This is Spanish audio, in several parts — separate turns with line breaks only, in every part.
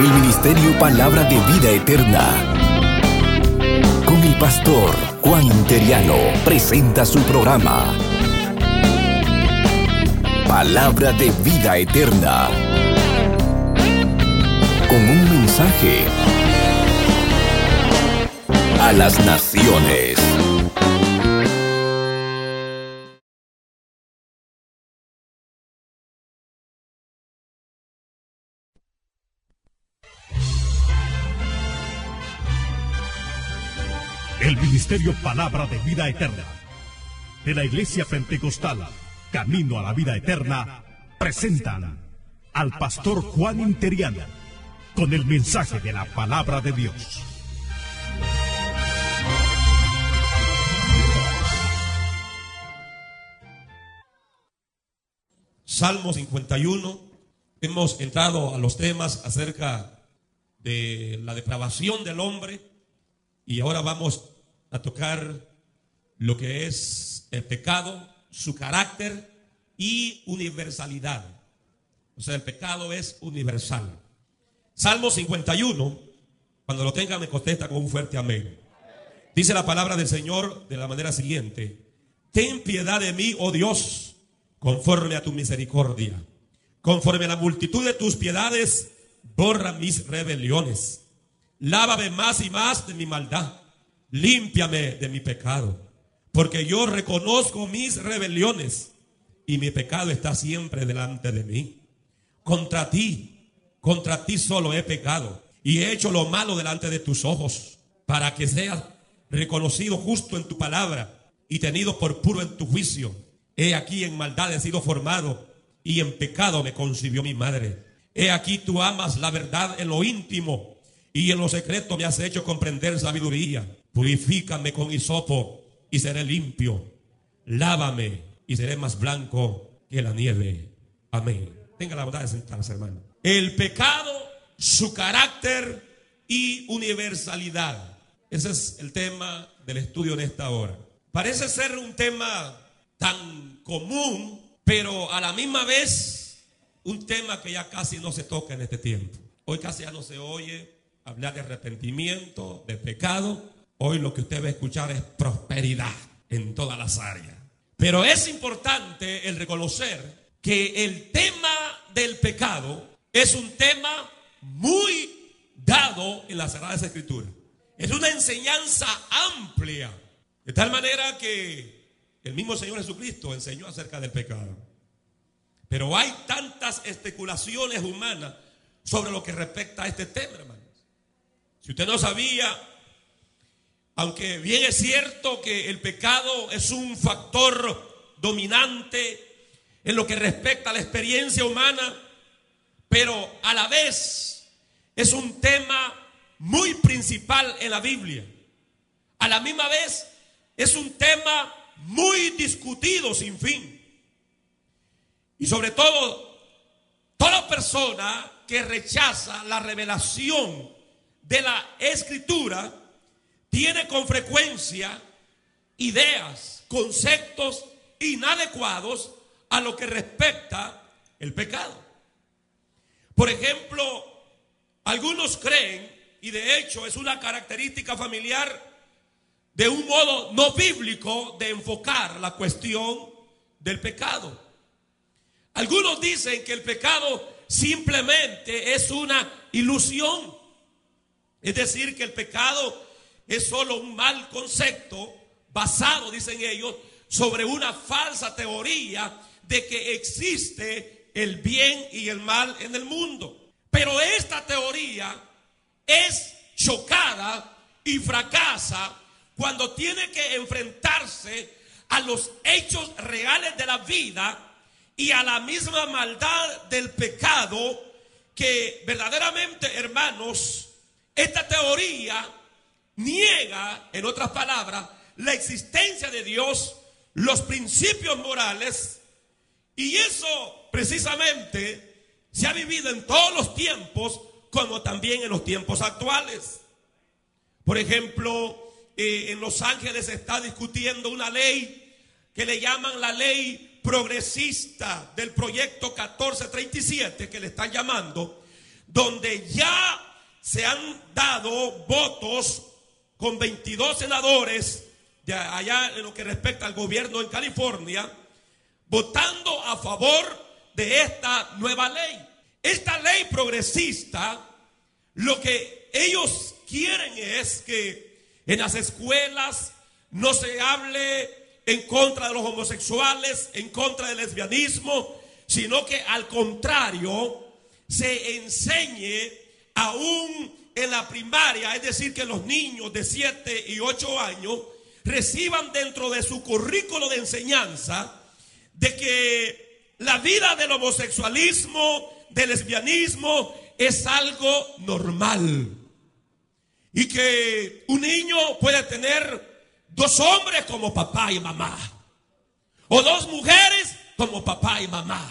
El Ministerio Palabra de Vida Eterna. Con el pastor Juan Interiano presenta su programa. Palabra de Vida Eterna. Con un mensaje a las naciones.
Ministerio Palabra de Vida Eterna de la Iglesia Pentecostal Camino a la Vida Eterna presentan al pastor Juan Interiano con el mensaje de la palabra de Dios.
Salmo 51. Hemos entrado a los temas acerca de la depravación del hombre y ahora vamos a tocar lo que es el pecado, su carácter y universalidad. O sea, el pecado es universal. Salmo 51, cuando lo tenga me contesta con un fuerte amén. Dice la palabra del Señor de la manera siguiente. Ten piedad de mí, oh Dios, conforme a tu misericordia. Conforme a la multitud de tus piedades, borra mis rebeliones. Lávame más y más de mi maldad. Límpiame de mi pecado. Porque yo reconozco mis rebeliones y mi pecado está siempre delante de mí. Contra ti, contra ti solo he pecado y he hecho lo malo delante de tus ojos para que seas reconocido justo en tu palabra y tenido por puro en tu juicio. He aquí en maldad he sido formado y en pecado me concibió mi madre. He aquí tú amas la verdad en lo íntimo y en lo secreto me has hecho comprender sabiduría. Purifícame con hisopo y seré limpio. Lávame y seré más blanco que la nieve. Amén. Tenga la bondad de sentarse, hermano. El pecado, su carácter y universalidad. Ese es el tema del estudio en esta hora. Parece ser un tema tan común, pero a la misma vez un tema que ya casi no se toca en este tiempo. Hoy casi ya no se oye hablar de arrepentimiento, de pecado. Hoy lo que usted va a escuchar es prosperidad en todas las áreas. Pero es importante el reconocer que el tema del pecado es un tema muy dado en las Sagradas Escrituras. Es una enseñanza amplia. De tal manera que el mismo Señor Jesucristo enseñó acerca del pecado. Pero hay tantas especulaciones humanas sobre lo que respecta a este tema, hermanos. Si usted no sabía, aunque bien es cierto que el pecado es un factor dominante en lo que respecta a la experiencia humana, pero a la vez es un tema muy principal en la Biblia. A la misma vez es un tema muy discutido sin fin. Y sobre todo, toda persona que rechaza la revelación de la escritura tiene con frecuencia ideas, conceptos inadecuados a lo que respecta el pecado. Por ejemplo, algunos creen, y de hecho es una característica familiar, de un modo no bíblico de enfocar la cuestión del pecado. Algunos dicen que el pecado simplemente es una ilusión. Es decir, que el pecado es solo un mal concepto basado, dicen ellos, sobre una falsa teoría de que existe el bien y el mal en el mundo. Pero esta teoría es chocada y fracasa cuando tiene que enfrentarse a los hechos reales de la vida y a la misma maldad del pecado que verdaderamente, hermanos, esta teoría niega, en otras palabras, la existencia de Dios, los principios morales, y eso precisamente se ha vivido en todos los tiempos, como también en los tiempos actuales. Por ejemplo, eh, en Los Ángeles se está discutiendo una ley que le llaman la ley progresista del proyecto 1437, que le están llamando, donde ya se han dado votos con 22 senadores de allá en lo que respecta al gobierno en California, votando a favor de esta nueva ley. Esta ley progresista, lo que ellos quieren es que en las escuelas no se hable en contra de los homosexuales, en contra del lesbianismo, sino que al contrario se enseñe aún en la primaria, es decir, que los niños de 7 y 8 años reciban dentro de su currículo de enseñanza de que la vida del homosexualismo, del lesbianismo, es algo normal. Y que un niño puede tener dos hombres como papá y mamá. O dos mujeres como papá y mamá.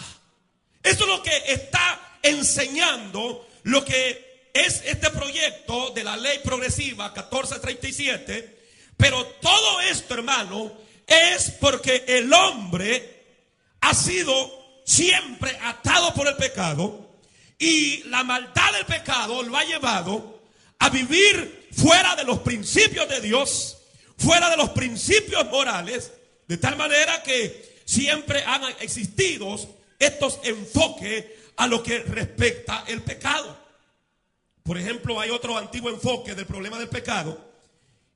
Eso es lo que está enseñando lo que es este proyecto de la ley progresiva 1437. Pero todo esto, hermano, es porque el hombre ha sido siempre atado por el pecado y la maldad del pecado lo ha llevado a vivir fuera de los principios de Dios, fuera de los principios morales, de tal manera que siempre han existido estos enfoques a lo que respecta el pecado. Por ejemplo, hay otro antiguo enfoque del problema del pecado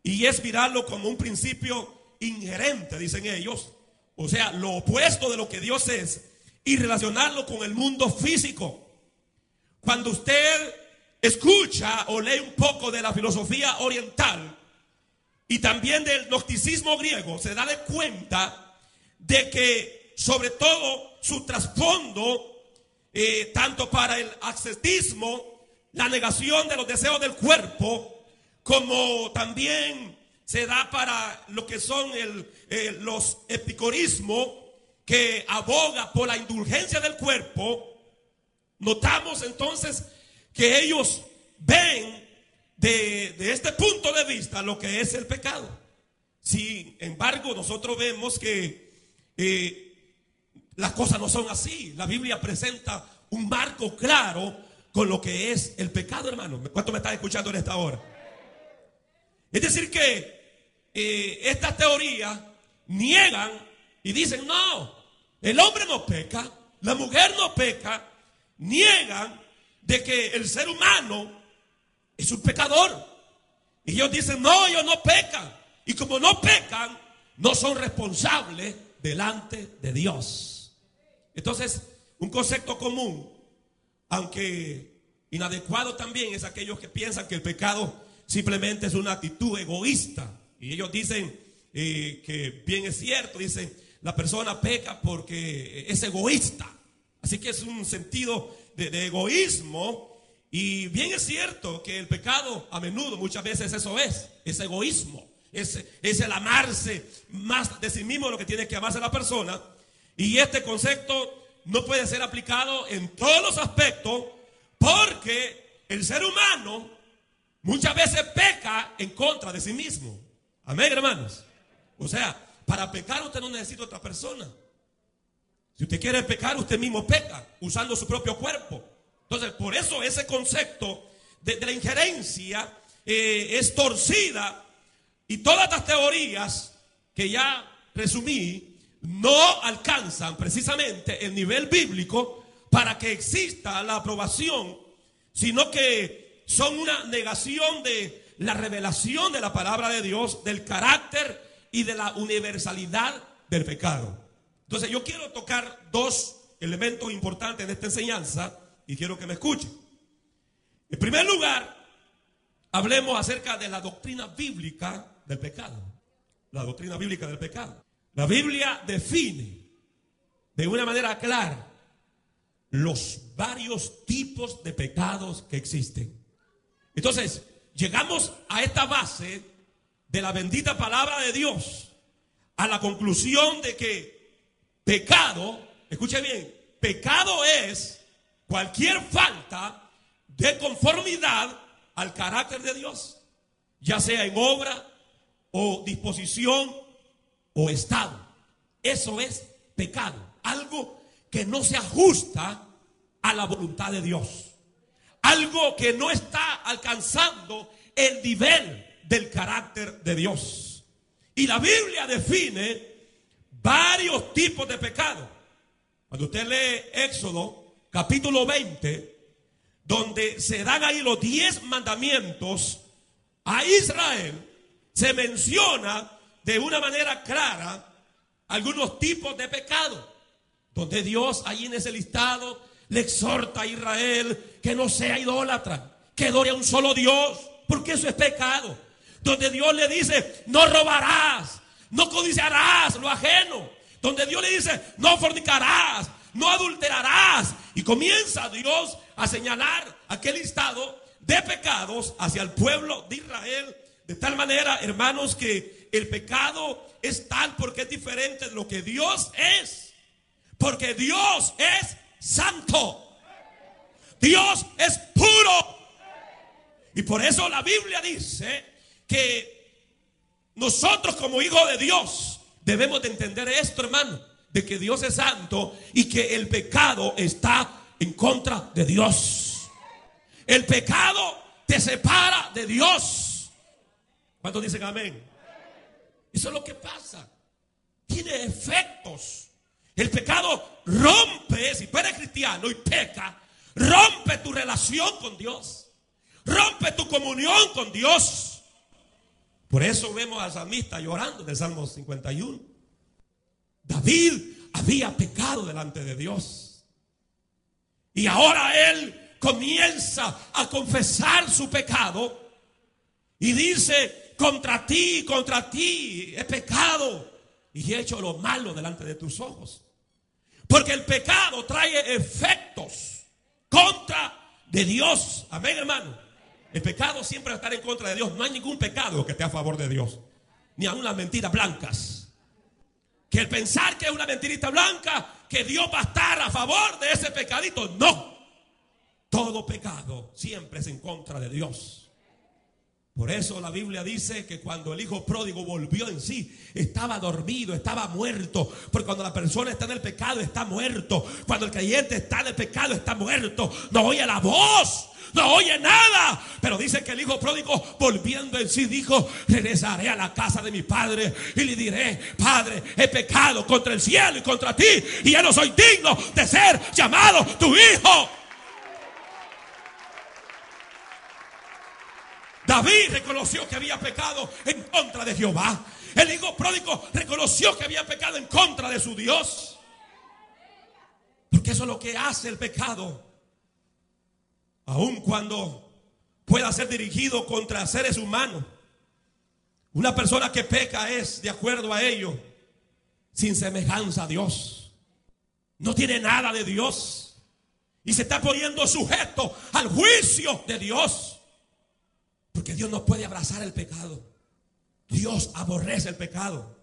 y es mirarlo como un principio inherente, dicen ellos, o sea, lo opuesto de lo que Dios es y relacionarlo con el mundo físico. Cuando usted escucha o lee un poco de la filosofía oriental y también del gnosticismo griego, se da de cuenta de que sobre todo su trasfondo, eh, tanto para el ascetismo, la negación de los deseos del cuerpo, como también se da para lo que son el, eh, los epicorismos, que aboga por la indulgencia del cuerpo, Notamos entonces que ellos ven de, este punto de vista lo que es el pecado. Sin embargo, nosotros vemos que eh, las cosas no son así. La Biblia presenta un marco claro con lo que es el pecado, hermano. ¿Cuánto me están escuchando en esta hora? Es decir, que eh, estas teorías niegan y dicen, no, el hombre no peca, la mujer no peca, niegan de que el ser humano es un pecador. Y ellos dicen, no, ellos no pecan. Y como no pecan, no son responsables delante de Dios. Entonces, un concepto común, aunque inadecuado también, es aquellos que piensan que el pecado simplemente es una actitud egoísta. Y ellos dicen eh, que bien es cierto, dicen, la persona peca porque es egoísta. Así que es un sentido de, egoísmo. Y bien es cierto que el pecado a menudo, muchas veces eso es, es egoísmo. Es, es el amarse más de sí mismo lo que tiene que amarse la persona. Y este concepto no puede ser aplicado en todos los aspectos porque el ser humano muchas veces peca en contra de sí mismo. Amén, hermanos. O sea, para pecar usted no necesita otra persona. Si usted quiere pecar, usted mismo peca usando su propio cuerpo. Entonces, por eso ese concepto de, la injerencia eh, es torcida y todas estas teorías que ya resumí no alcanzan precisamente el nivel bíblico para que exista la aprobación, sino que son una negación de la revelación de la palabra de Dios, del carácter y de la universalidad del pecado. Entonces yo quiero tocar dos elementos importantes en esta enseñanza y quiero que me escuchen. En primer lugar, hablemos acerca de la doctrina bíblica del pecado. La doctrina bíblica del pecado. La Biblia define de una manera clara los varios tipos de pecados que existen. Entonces, llegamos a esta base de la bendita palabra de Dios, a la conclusión de que Pecado, escuche bien, pecado es cualquier falta de conformidad al carácter de Dios, ya sea en obra o disposición o estado. Eso es pecado, algo que no se ajusta a la voluntad de Dios, algo que no está alcanzando el nivel del carácter de Dios. Y la Biblia define varios tipos de pecado. Cuando usted lee Éxodo capítulo 20, donde se dan ahí los 10 mandamientos a Israel, se menciona de una manera clara algunos tipos de pecado, donde Dios ahí en ese listado le exhorta a Israel que no sea idólatra, que adore a un solo Dios, porque eso es pecado. Donde Dios le dice, no robarás, no codiciarás lo ajeno. Donde Dios le dice, no fornicarás, no adulterarás. Y comienza Dios a señalar aquel listado de pecados hacia el pueblo de Israel. De tal manera, hermanos, que el pecado es tal porque es diferente de lo que Dios es. Porque Dios es santo. Dios es puro. Y por eso la Biblia dice que nosotros como hijos de Dios debemos de entender esto, hermano, de que Dios es santo y que el pecado está en contra de Dios. El pecado te separa de Dios. ¿Cuántos dicen amén? Eso es lo que pasa. Tiene efectos. El pecado rompe, si tú eres cristiano y peca, rompe tu relación con Dios. Rompe tu comunión con Dios. Por eso vemos al salmista llorando en el Salmo 51. David había pecado delante de Dios. Y ahora él comienza a confesar su pecado y dice, contra ti, contra ti he pecado y he hecho lo malo delante de tus ojos. Porque el pecado trae efectos contra de Dios. Amén, hermano. El pecado siempre va a estar en contra de Dios. No hay ningún pecado que esté a favor de Dios. Ni aun las mentiras blancas. Que el pensar que es una mentirita blanca, que Dios va a estar a favor de ese pecadito. No. Todo pecado siempre es en contra de Dios. Por eso la Biblia dice que cuando el hijo pródigo volvió en sí, estaba dormido, estaba muerto. Porque cuando la persona está en el pecado, está muerto. Cuando el creyente está en el pecado, está muerto. No oye la voz no oye nada. Pero dice que el hijo pródigo, volviendo en sí, dijo: Regresaré a la casa de mi padre y le diré: Padre, he pecado contra el cielo y contra ti, y ya no soy digno de ser llamado tu hijo. David reconoció que había pecado en contra de Jehová. El hijo pródigo reconoció que había pecado en contra de su Dios. Porque eso es lo que hace el pecado aun cuando pueda ser dirigido contra seres humanos. Una persona que peca es, de acuerdo a ello, sin semejanza a Dios. No tiene nada de Dios. Y se está poniendo sujeto al juicio de Dios. Porque Dios no puede abrazar el pecado. Dios aborrece el pecado.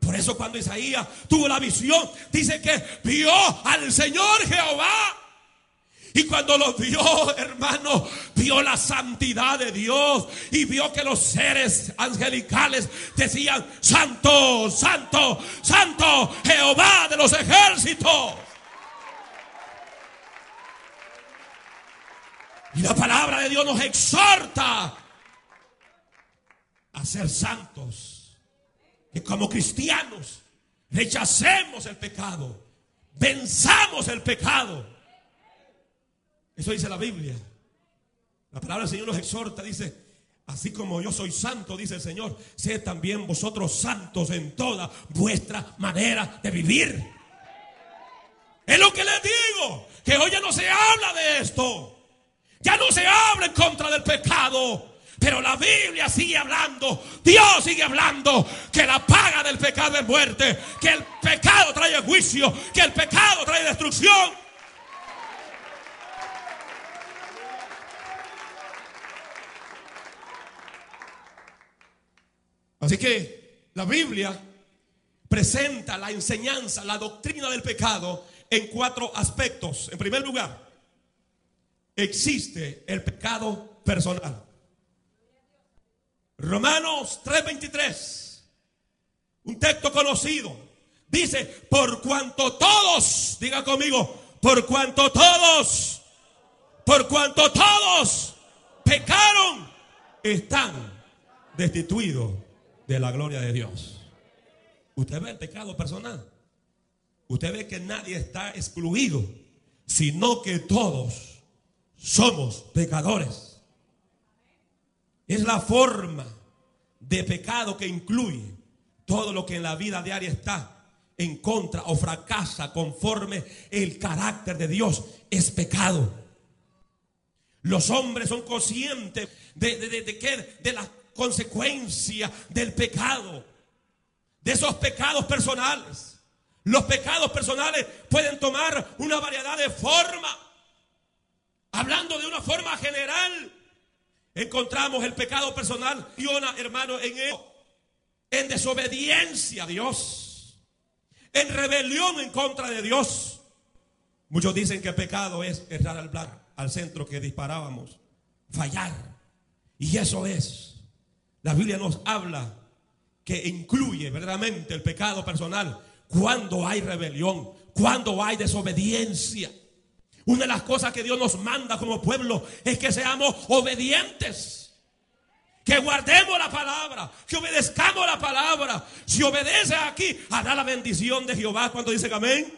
Por eso cuando Isaías tuvo la visión, dice que vio al Señor Jehová y cuando lo vio, hermano, vio la santidad de Dios y vio que los seres angelicales decían, Santo, Santo, Santo, Jehová de los ejércitos. Y la palabra de Dios nos exhorta a ser santos. Que como cristianos rechacemos el pecado, venzamos el pecado eso dice la Biblia. La palabra del Señor nos exhorta, dice, así como yo soy santo, dice el Señor, sed también vosotros santos en toda vuestra manera de vivir. Es lo que les digo, que hoy ya no se habla de esto. Ya no se habla en contra del pecado. Pero la Biblia sigue hablando, Dios sigue hablando que la paga del pecado es muerte, que el pecado trae juicio, que el pecado trae destrucción. Así que la Biblia presenta la enseñanza, la doctrina del pecado en cuatro aspectos. En primer lugar, existe el pecado personal. Romanos 3:23, un texto conocido, dice, por cuanto todos, diga conmigo, por cuanto todos, por cuanto todos están destituidos de la gloria de Dios. Usted ve el pecado personal. Usted ve que nadie está excluido, sino que todos somos pecadores. Es la forma de pecado que incluye todo lo que en la vida diaria está en contra o fracasa conforme el carácter de Dios es pecado. Los hombres son conscientes de, de, de, de la consecuencia del pecado, de esos pecados personales. Los pecados personales pueden tomar una variedad de formas. Hablando de una forma general, encontramos el pecado personal, hermano, en, en desobediencia a Dios, en rebelión en contra de Dios. Muchos dicen que pecado es errar al al centro que disparábamos, fallar. Y eso es. La Biblia nos habla que incluye verdaderamente el pecado personal cuando hay rebelión, cuando hay desobediencia. Una de las cosas que Dios nos manda como pueblo es que seamos obedientes. Que guardemos la palabra, que obedezcamos la palabra. Si obedece aquí, hará la bendición de Jehová cuando dice amén.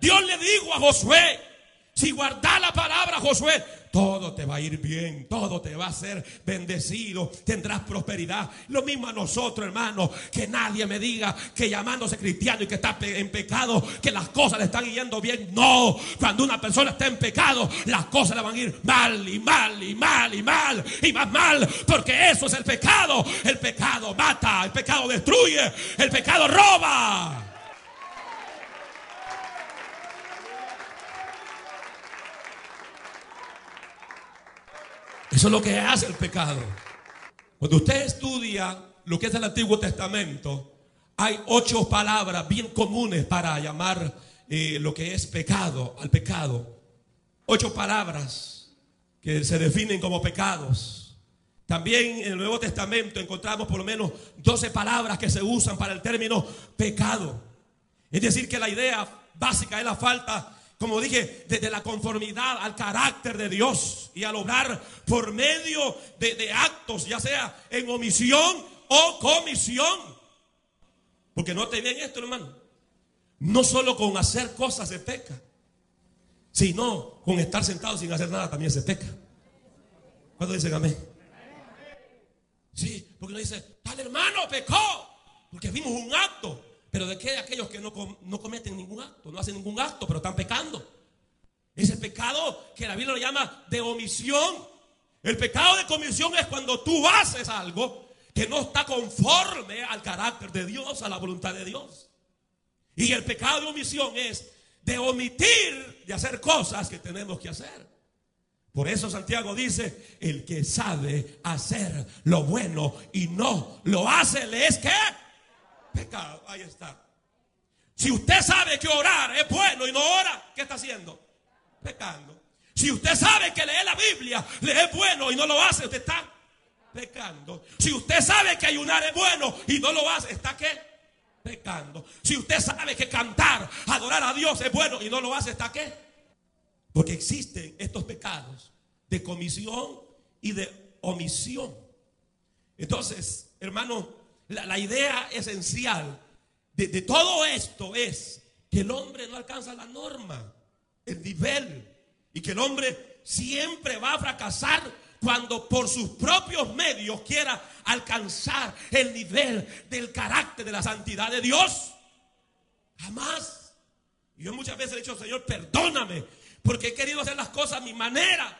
Dios le dijo a Josué, si guardas la palabra, Josué, todo te va a ir bien, todo te va a ser bendecido, tendrás prosperidad. Lo mismo a nosotros, hermanos, que nadie me diga que llamándose cristiano y que está en pecado, que las cosas le están yendo bien. No, cuando una persona está en pecado, las cosas le van a ir mal y mal y mal y mal y más mal, porque eso es el pecado. El pecado mata, el pecado destruye, el pecado roba. Eso es lo que hace el pecado. Cuando usted estudia lo que es el Antiguo Testamento, hay ocho palabras bien comunes para llamar eh, lo que es pecado al pecado. Ocho palabras que se definen como pecados. También en el Nuevo Testamento encontramos por lo menos 12 palabras que se usan para el término pecado. Es decir, que la idea básica es la falta como dije, desde la conformidad al carácter de Dios y al obrar por medio de, actos, ya sea en omisión o comisión. Porque no te esto, hermano. No solo con hacer cosas se peca, sino con estar sentado sin hacer nada también se peca. ¿Cuándo dicen amén? Sí, porque uno dice, tal hermano pecó, porque vimos un acto. Pero ¿de qué aquellos que no, no cometen ningún acto, no hacen ningún acto, pero están pecando? Ese pecado que la Biblia lo llama de omisión. El pecado de comisión es cuando tú haces algo que no está conforme al carácter de Dios, a la voluntad de Dios. Y el pecado de omisión es de omitir de hacer cosas que tenemos que hacer. Por eso Santiago dice, el que sabe hacer lo bueno y no lo hace, le es que Pecado, ahí está. Si usted sabe que orar es bueno y no ora, ¿qué está haciendo? Pecando. Si usted sabe que leer la Biblia es bueno y no lo hace, usted está pecando. Si usted sabe que ayunar es bueno y no lo hace, ¿está qué? Pecando. Si usted sabe que cantar, adorar a Dios es bueno y no lo hace, ¿está qué? Porque existen estos pecados de comisión y de omisión. Entonces, hermano, la, idea esencial de, de todo esto es que el hombre no alcanza la norma, el nivel, y que el hombre siempre va a fracasar cuando por sus propios medios quiera alcanzar el nivel del carácter de la santidad de Dios. Jamás. Yo muchas veces he dicho, Señor, perdóname, porque he querido hacer las cosas a mi manera,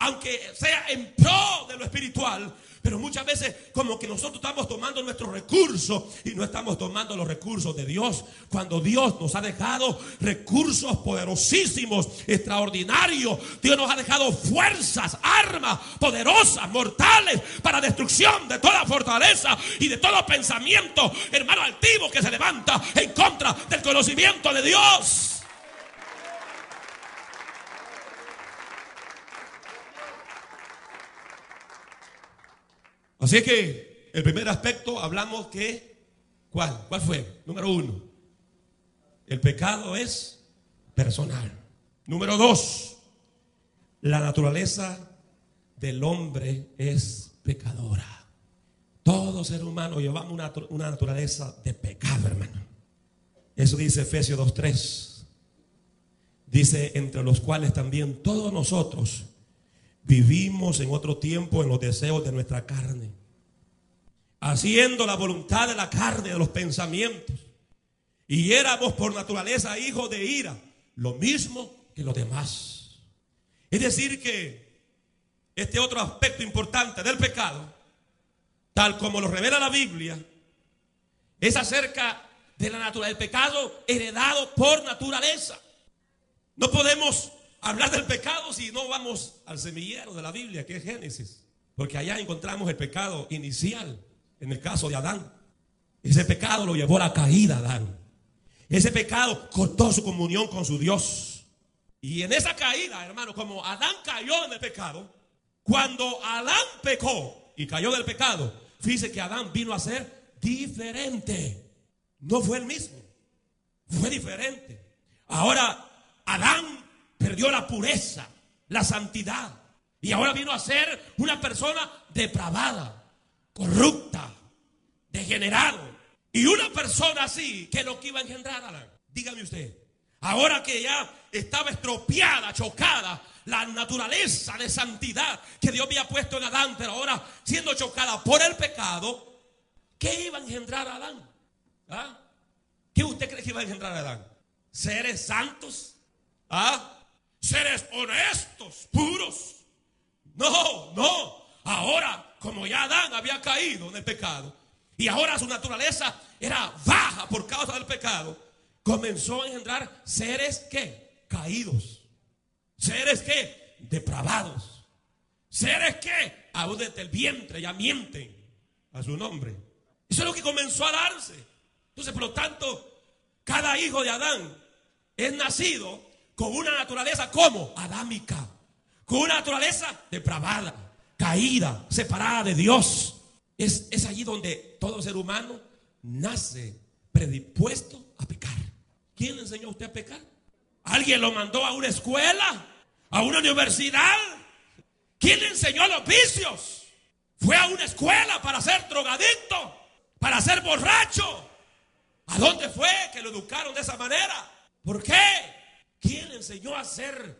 aunque sea en pro de lo espiritual, pero muchas veces como que nosotros estamos tomando nuestros recursos y no estamos tomando los recursos de Dios. Cuando Dios nos ha dejado recursos poderosísimos, extraordinarios. Dios nos ha dejado fuerzas, armas poderosas, mortales para destrucción de toda fortaleza y de todo pensamiento, hermano altivo que se levanta en contra del conocimiento de Dios. Así que el primer aspecto hablamos que, ¿cuál? ¿Cuál fue? Número uno, el pecado es personal. Número dos, la naturaleza del hombre es pecadora. Todo ser humano llevamos una, una naturaleza de pecado, hermano. Eso dice Efesios 2.3. Dice, entre los cuales también todos nosotros vivimos en otro tiempo en los deseos de nuestra carne, haciendo la voluntad de la carne, de los pensamientos. Y éramos por naturaleza hijos de ira, lo mismo que los demás. Es decir, que este otro aspecto importante del pecado, tal como lo revela la Biblia, es acerca de la naturaleza del pecado heredado por naturaleza. No podemos hablar del pecado si no vamos al semillero de la Biblia, que es Génesis. Porque allá encontramos el pecado inicial, en el caso de Adán. Ese pecado lo llevó a la caída Adán. Ese pecado cortó su comunión con su Dios. Y en esa caída, hermano, como Adán cayó en el pecado, cuando Adán pecó y cayó del pecado, fíjese que Adán vino a ser diferente. No fue el mismo, fue diferente. Ahora Adán perdió la pureza, la santidad. Y ahora vino a ser una persona depravada, corrupta, degenerado. Y una persona así, que lo que iba a engendrar Adán. Dígame usted, ahora que ya estaba estropeada, chocada, la naturaleza de santidad que Dios había puesto en Adán, pero ahora siendo chocada por el pecado, ¿qué iba a engendrar a Adán? ¿Ah? ¿Qué usted cree que iba a engendrar a Adán? ¿Seres santos? ¿Ah? Seres honestos, puros. No, no. Ahora, como ya Adán había caído en el pecado y ahora su naturaleza era baja por causa del pecado, comenzó a engendrar seres que caídos. Seres que depravados. Seres que aún desde el vientre ya mienten a su nombre. Eso es lo que comenzó a darse. Entonces, por lo tanto, cada hijo de Adán es nacido con una naturaleza como adámica, con una naturaleza depravada, caída, separada de Dios. Es, es allí donde todo ser humano nace predispuesto a pecar. ¿Quién le enseñó a usted a pecar? ¿Alguien lo mandó a una escuela? ¿A una universidad? ¿Quién le enseñó los vicios? ¿Fue a una escuela para ser drogadicto? ¿Para ser borracho? ¿A dónde fue que lo educaron de esa manera? ¿Por qué? ¿Quién le enseñó a ser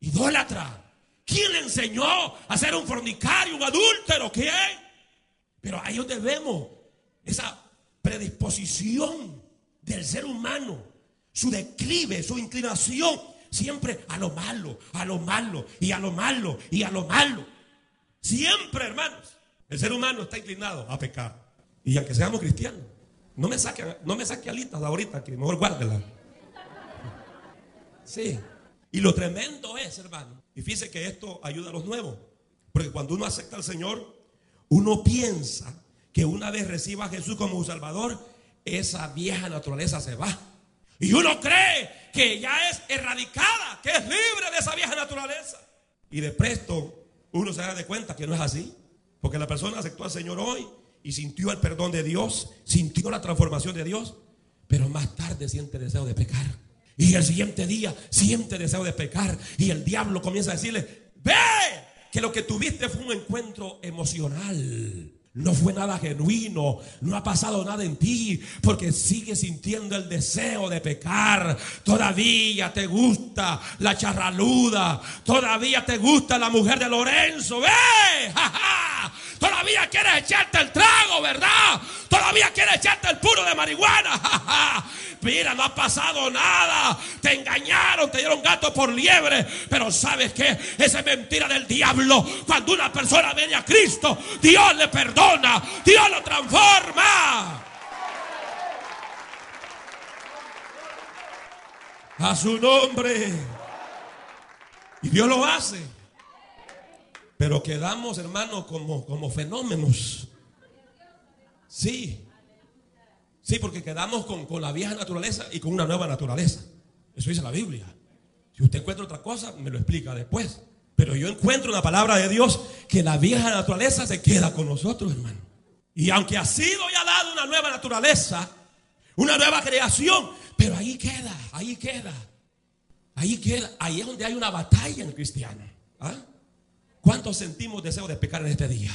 idólatra? ¿Quién le enseñó a ser un fornicario, un adúltero? ¿Quién? Pero ahí donde vemos esa predisposición del ser humano, su declive, su inclinación siempre a lo malo, a lo malo y a lo malo y a lo malo. Siempre, hermanos, el ser humano está inclinado a pecar. Y aunque seamos cristianos, no me saque, no me saque alitas ahorita, que mejor guárdela. Sí. Y lo tremendo es, hermano, y fíjese que esto ayuda a los nuevos, porque cuando uno acepta al Señor, uno piensa que una vez reciba a Jesús como Salvador, esa vieja naturaleza se va. Y uno cree que ya es erradicada, que es libre de esa vieja naturaleza. Y de presto uno se da de cuenta que no es así. Porque la persona aceptó al Señor hoy y sintió el perdón de Dios, sintió la transformación de Dios, pero más tarde siente deseo de pecar. Y el siguiente día siente deseo de pecar. Y el diablo comienza a decirle, ve que lo que tuviste fue un encuentro emocional. No fue nada genuino, no ha pasado nada en ti, porque sigues sintiendo el deseo de pecar. Todavía te gusta la charraluda, todavía te gusta la mujer de Lorenzo. ¡Ve! Todavía quieres echarte el trago, ¿verdad? Todavía quieres echarte el puro de marihuana. Mira, no ha pasado nada. Te engañaron, te dieron gato por liebre. Pero ¿sabes qué? Esa es mentira del diablo. Cuando una persona viene a Cristo, Dios le perdona. Dios lo transforma. A su nombre. Y Dios lo hace. Pero quedamos, hermanos, como, como fenómenos. Sí. Sí, porque quedamos con, la vieja naturaleza y con una nueva naturaleza. Eso dice la Biblia. Si usted encuentra otra cosa, me lo explica después. Pero yo encuentro en la palabra de Dios que la vieja naturaleza se queda con nosotros, hermano. Y aunque ha sido ya dado una nueva naturaleza, una nueva creación, pero ahí queda, ahí queda. Ahí queda, ahí es donde hay una batalla en el cristiano. ¿Ah? ¿Cuántos sentimos deseo de pecar en este día?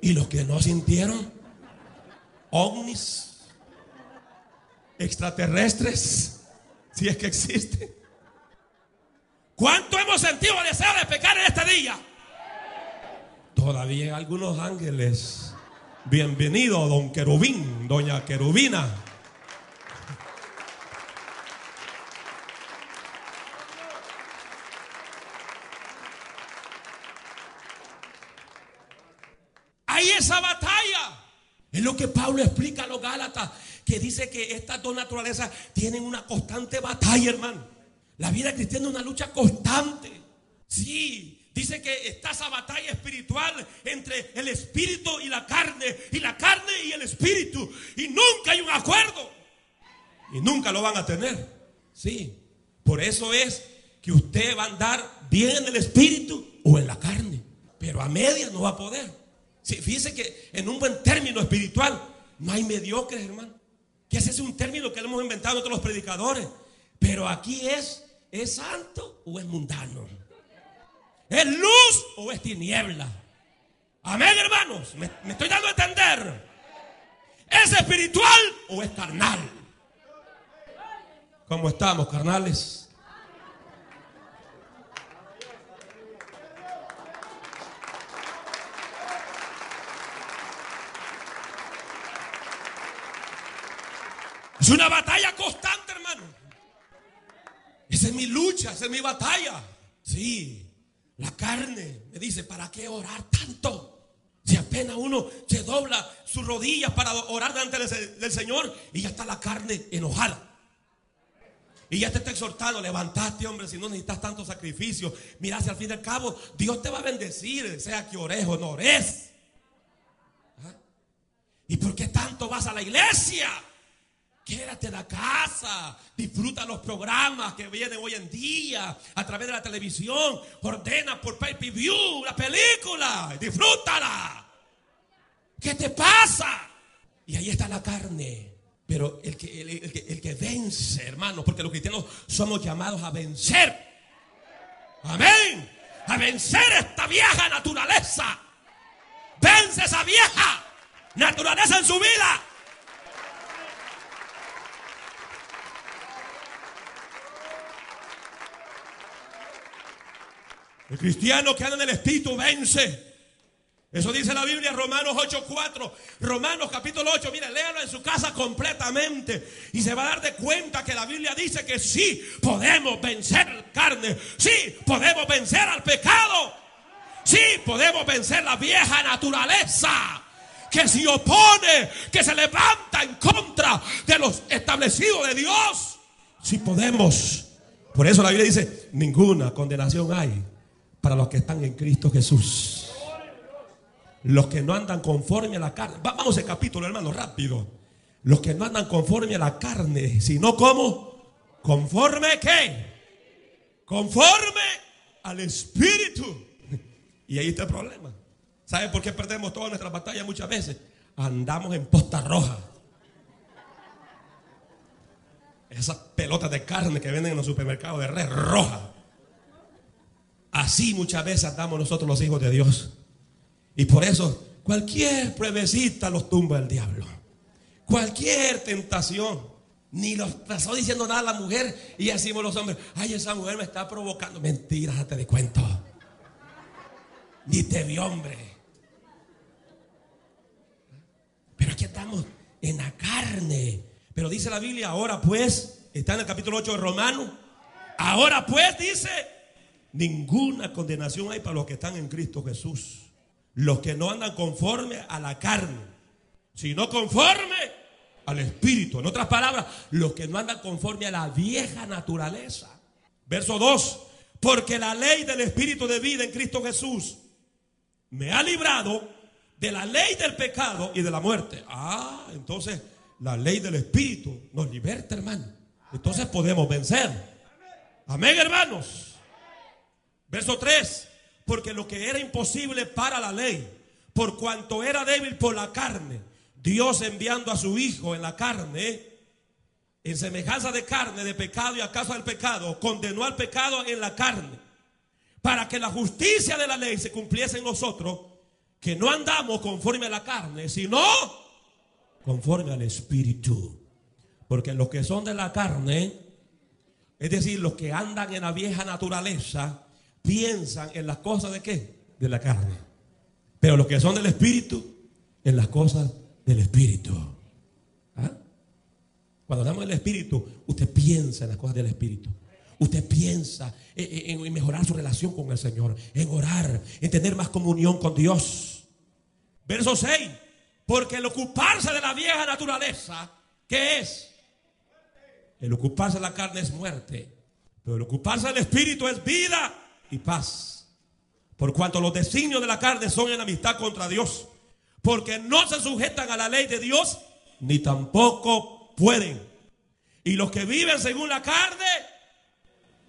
Y los que no sintieron, ovnis, extraterrestres, si es que existen. ¿Cuánto hemos sentido deseo de pecar en este día? Todavía hay algunos ángeles. Bienvenido, don Querubín, doña Querubina. Hay esa batalla. Es lo que Pablo explica a los Gálatas, que dice que estas dos naturalezas tienen una constante batalla, hermano. La vida cristiana es una lucha constante. Sí, dice que está esa batalla espiritual entre el espíritu y la carne, y la carne y el espíritu. Y nunca hay un acuerdo. Y nunca lo van a tener. Sí, por eso es que usted va a andar bien en el espíritu o en la carne. Pero a media no va a poder. Sí, fíjese que en un buen término espiritual no hay mediocres, hermano. Que ese es un término que le hemos inventado entre los predicadores. Pero aquí es, ¿es santo o es mundano? ¿Es luz o es tiniebla? Amén, hermanos. Me estoy dando a entender. ¿Es espiritual o es carnal? ¿Cómo estamos, carnales? Es una batalla constante, hermano. Esa es mi lucha, esa es mi batalla. Sí, la carne me dice, ¿para qué orar tanto? Si apenas uno se dobla sus rodillas para orar delante del, Señor y ya está la carne enojada. Y ya te está exhortando, levantaste, hombre, si no necesitas tanto sacrificio. Mira, si al fin y al cabo Dios te va a bendecir, sea que ores o no ores. ¿Ah? ¿Y por qué tanto vas a la iglesia? Quédate la casa, disfruta los programas que vienen hoy en día a través de la televisión, ordena por pay per view la película, disfrútala. ¿Qué te pasa? Y ahí está la carne. Pero el que, el que, el que vence, hermano, porque los cristianos somos llamados a vencer. Amén. A vencer esta vieja naturaleza. Vence esa vieja naturaleza en su vida. El cristiano que anda en el espíritu vence. Eso dice la Biblia, Romanos 8:4. Romanos capítulo 8, mire, léalo en su casa completamente. Y se va a dar de cuenta que la Biblia dice que sí podemos vencer carne. Sí podemos vencer al pecado. Sí podemos vencer la vieja naturaleza. Que se opone, que se levanta en contra de los establecidos de Dios. Sí podemos. Por eso la Biblia dice, ninguna condenación hay para los que están en Cristo Jesús. Los que no andan conforme a la carne. Vamos al capítulo, hermano, rápido. Los que no andan conforme a la carne, sino como conforme qué? Conforme al Espíritu. Y ahí está el problema. ¿Sabe por qué perdemos todas nuestras batallas muchas veces? Andamos en posta roja. Esas pelotas de carne que venden en los supermercados de red roja. Así muchas veces andamos nosotros los hijos de Dios. Y por eso cualquier pruebecita los tumba el diablo. Cualquier tentación. Ni los pasó diciendo nada a la mujer y decimos los hombres, ay, esa mujer me está provocando. Mentiras, date de cuento. Ni te vio, hombre. Pero aquí estamos en la carne. Pero dice la Biblia, ahora pues, está en el capítulo 8 de Romanos. Ahora pues dice, ninguna condenación hay para los que están en Cristo Jesús. Los que no andan conforme a la carne, sino conforme al Espíritu. En otras palabras, los que no andan conforme a la vieja naturaleza. Verso 2. Porque la ley del Espíritu de vida en Cristo Jesús me ha librado de la ley del pecado y de la muerte. Ah, entonces la ley del Espíritu nos liberta, hermano. Entonces podemos vencer. Amén, hermanos. Verso 3 porque lo que era imposible para la ley, por cuanto era débil por la carne, Dios enviando a su Hijo en la carne, en semejanza de carne, de pecado y a causa del pecado, condenó al pecado en la carne, para que la justicia de la ley se cumpliese en nosotros, que no andamos conforme a la carne, sino conforme al Espíritu. Porque los que son de la carne, es decir, los que andan en la vieja naturaleza, piensan en las cosas de qué? De la carne. Pero los que son del Espíritu, en las cosas del Espíritu. ¿Ah? Cuando hablamos del Espíritu, usted piensa en las cosas del Espíritu. Usted piensa en, en, mejorar su relación con el Señor, en orar, en tener más comunión con Dios. Verso 6. Porque el ocuparse de la vieja naturaleza, ¿qué es? El ocuparse de la carne es muerte. Pero el ocuparse del Espíritu es vida y paz. Por cuanto los designios de la carne son en amistad contra Dios. Porque no se sujetan a la ley de Dios, ni tampoco pueden. Y los que viven según la carne,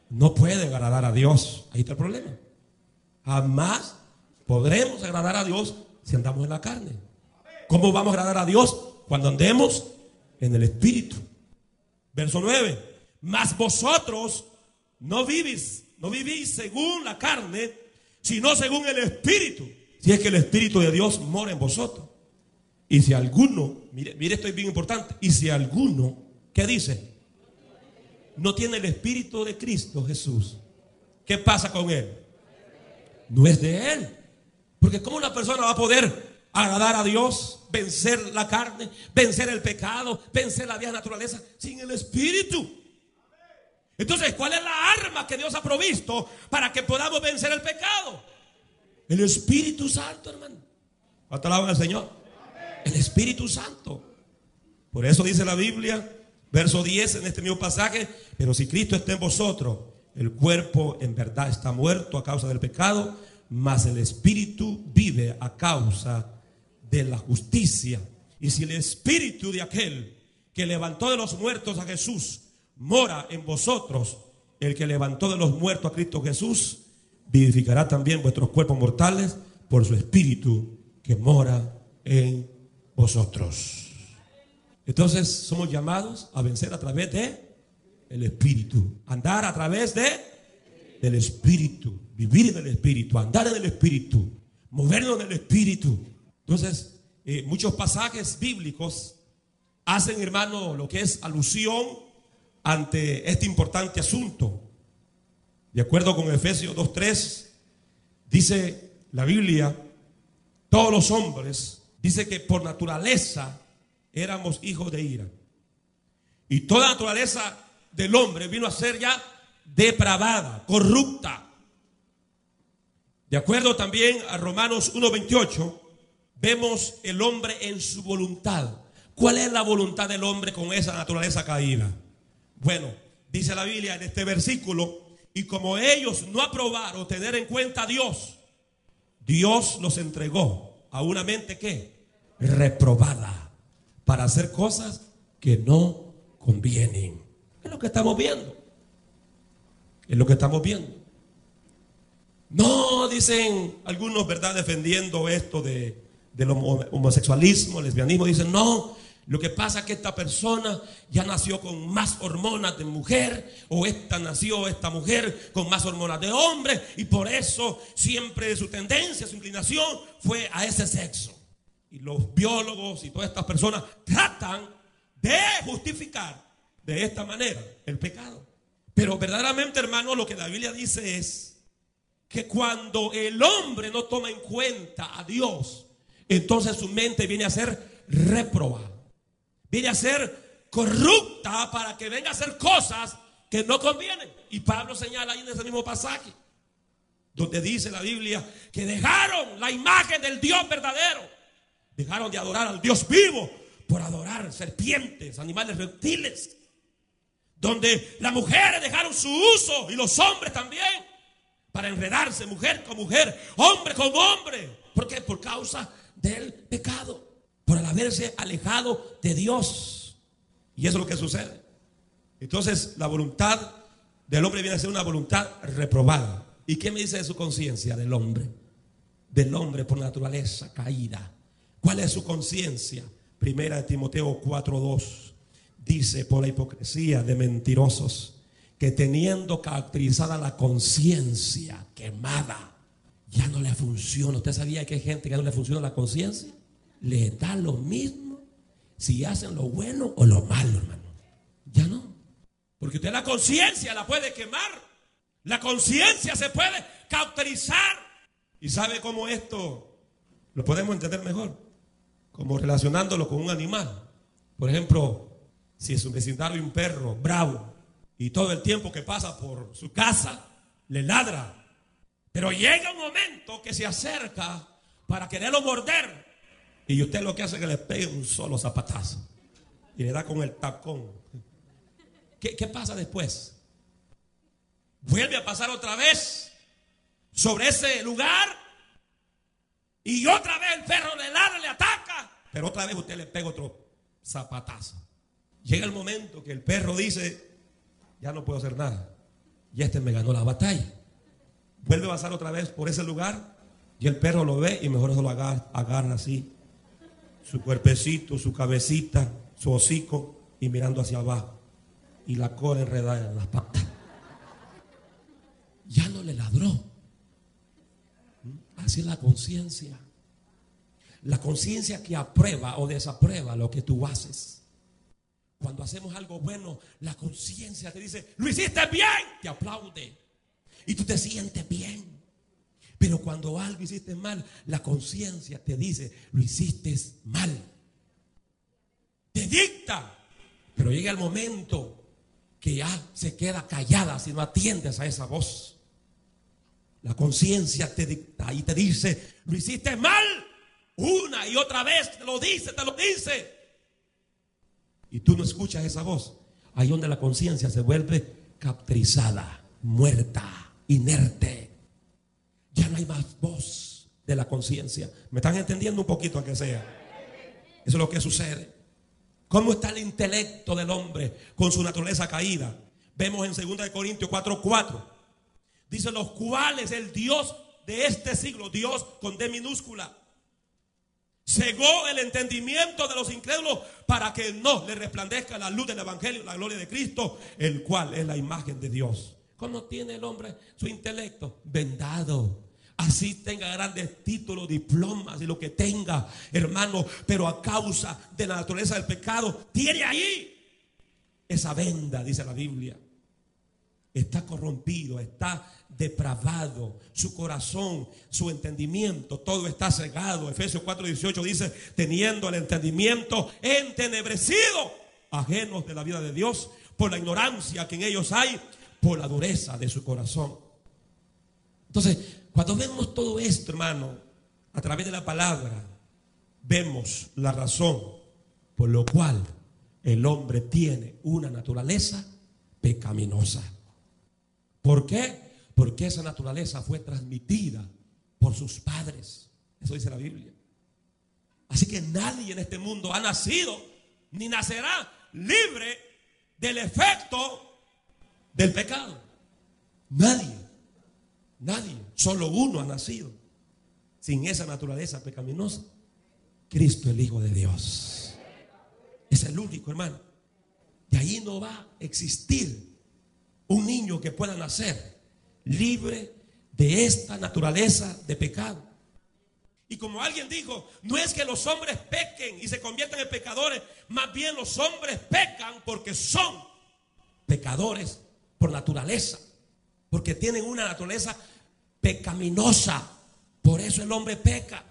no pueden agradar a Dios. Ahí está el problema. Jamás podremos agradar a Dios si andamos en la carne. ¿Cómo vamos a agradar a Dios? Cuando andemos en el Espíritu. Verso 9. Mas vosotros no vivís, no vivís según la carne, sino según el Espíritu. Si es que el Espíritu de Dios mora en vosotros. Y si alguno, mire, mire esto es bien importante, y si alguno, ¿qué dice? No tiene el Espíritu de Cristo Jesús. ¿Qué pasa con él? No es de él. Porque ¿cómo una persona va a poder agradar a Dios, vencer la carne, vencer el pecado, vencer la vieja naturaleza sin el Espíritu? Entonces, ¿cuál es la arma que Dios ha provisto para que podamos vencer el pecado? El Espíritu Santo, hermano. ¿Cuánto alaban al Señor? El Espíritu Santo. Por eso dice la Biblia, verso 10 en este mismo pasaje, pero si Cristo está en vosotros, el cuerpo en verdad está muerto a causa del pecado, mas el Espíritu vive a causa de la justicia. Y si el Espíritu de aquel que levantó de los muertos a Jesús mora en vosotros, el que levantó de los muertos a Cristo Jesús, vivificará también vuestros cuerpos mortales por su Espíritu que mora en vosotros. Entonces somos llamados a vencer a través de el Espíritu, andar a través de del Espíritu, vivir en el Espíritu, andar en el Espíritu, movernos en el Espíritu. Entonces, eh, muchos pasajes bíblicos hacen, hermano, lo que es alusión ante este importante asunto. De acuerdo con Efesios 2.3, dice la Biblia, todos los hombres, dice que por naturaleza éramos hijos de ira. Y toda naturaleza del hombre vino a ser ya depravada, corrupta. De acuerdo también a Romanos 1.28, vemos el hombre en su voluntad. ¿Cuál es la voluntad del hombre con esa naturaleza caída? Bueno, dice la Biblia en este versículo, y como ellos no aprobaron tener en cuenta a Dios, Dios los entregó a una mente que reprobada para hacer cosas que no convienen. Es lo que estamos viendo. Es lo que estamos viendo. No, dicen algunos, ¿verdad? Defendiendo esto de, del homosexualismo, lesbianismo. Dicen, no, lo que pasa es que esta persona ya nació con más hormonas de mujer o esta nació, esta mujer, con más hormonas de hombre y por eso siempre su tendencia, su inclinación fue a ese sexo. Y los biólogos y todas estas personas tratan de justificar de esta manera el pecado. Pero verdaderamente, hermano, lo que la Biblia dice es que cuando el hombre no toma en cuenta a Dios, entonces su mente viene a ser reprobada. Viene a ser corrupta para que venga a hacer cosas que no convienen. Y Pablo señala ahí en ese mismo pasaje, donde dice la Biblia que dejaron la imagen del Dios verdadero. Dejaron de adorar al Dios vivo por adorar serpientes, animales reptiles donde las mujeres dejaron su uso y los hombres también para enredarse mujer con mujer, hombre con hombre. ¿Por qué? Por causa del pecado, por el haberse alejado de Dios. Y eso es lo que sucede. Entonces la voluntad del hombre viene a ser una voluntad reprobada. ¿Y qué me dice de su conciencia del hombre? Del hombre por naturaleza caída. ¿Cuál es su conciencia? Primera de Timoteo 4.2 dice por la hipocresía de mentirosos, que teniendo caracterizada la conciencia quemada, ya no le funciona. ¿Usted sabía que hay gente que no le funciona la conciencia? Le da lo mismo si hacen lo bueno o lo malo, hermano. Ya no. Porque usted la conciencia la puede quemar. La conciencia se puede cauterizar. ¿Y sabe cómo esto lo podemos entender mejor? Como relacionándolo con un animal. Por ejemplo, si es un vecindario un perro bravo y todo el tiempo que pasa por su casa le ladra. Pero llega un momento que se acerca para quererlo morder. Y usted lo que hace es que le pegue un solo zapatazo. Y le da con el tacón. ¿Qué, qué pasa después? Vuelve a pasar otra vez sobre ese lugar. Y otra vez el perro le ladra, le ataca. Pero otra vez usted le pega otro zapatazo. Llega el momento que el perro dice, ya no puedo hacer nada. Y este me ganó la batalla. Vuelve a pasar otra vez por ese lugar y el perro lo ve y mejor eso lo agarra, agarra así. Su cuerpecito, su cabecita, su hocico y mirando hacia abajo. Y la cola enredada en las patas. Ya no le ladró. Así es la conciencia. La conciencia que aprueba o desaprueba lo que tú haces. Cuando hacemos algo bueno, la conciencia te dice, lo hiciste bien, te aplaude. Y tú te sientes bien. Pero cuando algo hiciste mal, la conciencia te dice, lo hiciste mal. Te dicta. Pero llega el momento que ya se queda callada si no atiendes a esa voz. La conciencia te dicta y te dice, lo hiciste mal. Una y otra vez te lo dice, te lo dice. Y tú no escuchas esa voz. Ahí donde la conciencia se vuelve captrizada, muerta, inerte. Ya no hay más voz de la conciencia. ¿Me están entendiendo un poquito aunque sea? Eso es lo que sucede. ¿Cómo está el intelecto del hombre con su naturaleza caída? Vemos en 2 Corintios 4:4. 4. Dice los cuales el Dios de este siglo, Dios con D minúscula, cegó el entendimiento de los incrédulos para que no le resplandezca la luz del Evangelio, la gloria de Cristo, el cual es la imagen de Dios. ¿Cómo tiene el hombre su intelecto? Vendado. Así tenga grandes títulos, diplomas y lo que tenga, hermano, pero a causa de la naturaleza del pecado, tiene ahí esa venda, dice la Biblia. Está corrompido, está depravado, su corazón, su entendimiento, todo está cegado. Efesios 4:18 dice, teniendo el entendimiento entenebrecido, ajenos de la vida de Dios, por la ignorancia que en ellos hay, por la dureza de su corazón. Entonces, cuando vemos todo esto, hermano, a través de la palabra, vemos la razón por lo cual el hombre tiene una naturaleza pecaminosa. ¿Por qué? Porque esa naturaleza fue transmitida por sus padres. Eso dice la Biblia. Así que nadie en este mundo ha nacido ni nacerá libre del efecto del pecado. Nadie. Nadie. Solo uno ha nacido sin esa naturaleza pecaminosa. Cristo el Hijo de Dios. Es el único, hermano. De ahí no va a existir un niño que pueda nacer libre de esta naturaleza de pecado. Y como alguien dijo, no es que los hombres pequen y se conviertan en pecadores, más bien los hombres pecan porque son pecadores por naturaleza, porque tienen una naturaleza pecaminosa. Por eso el hombre peca.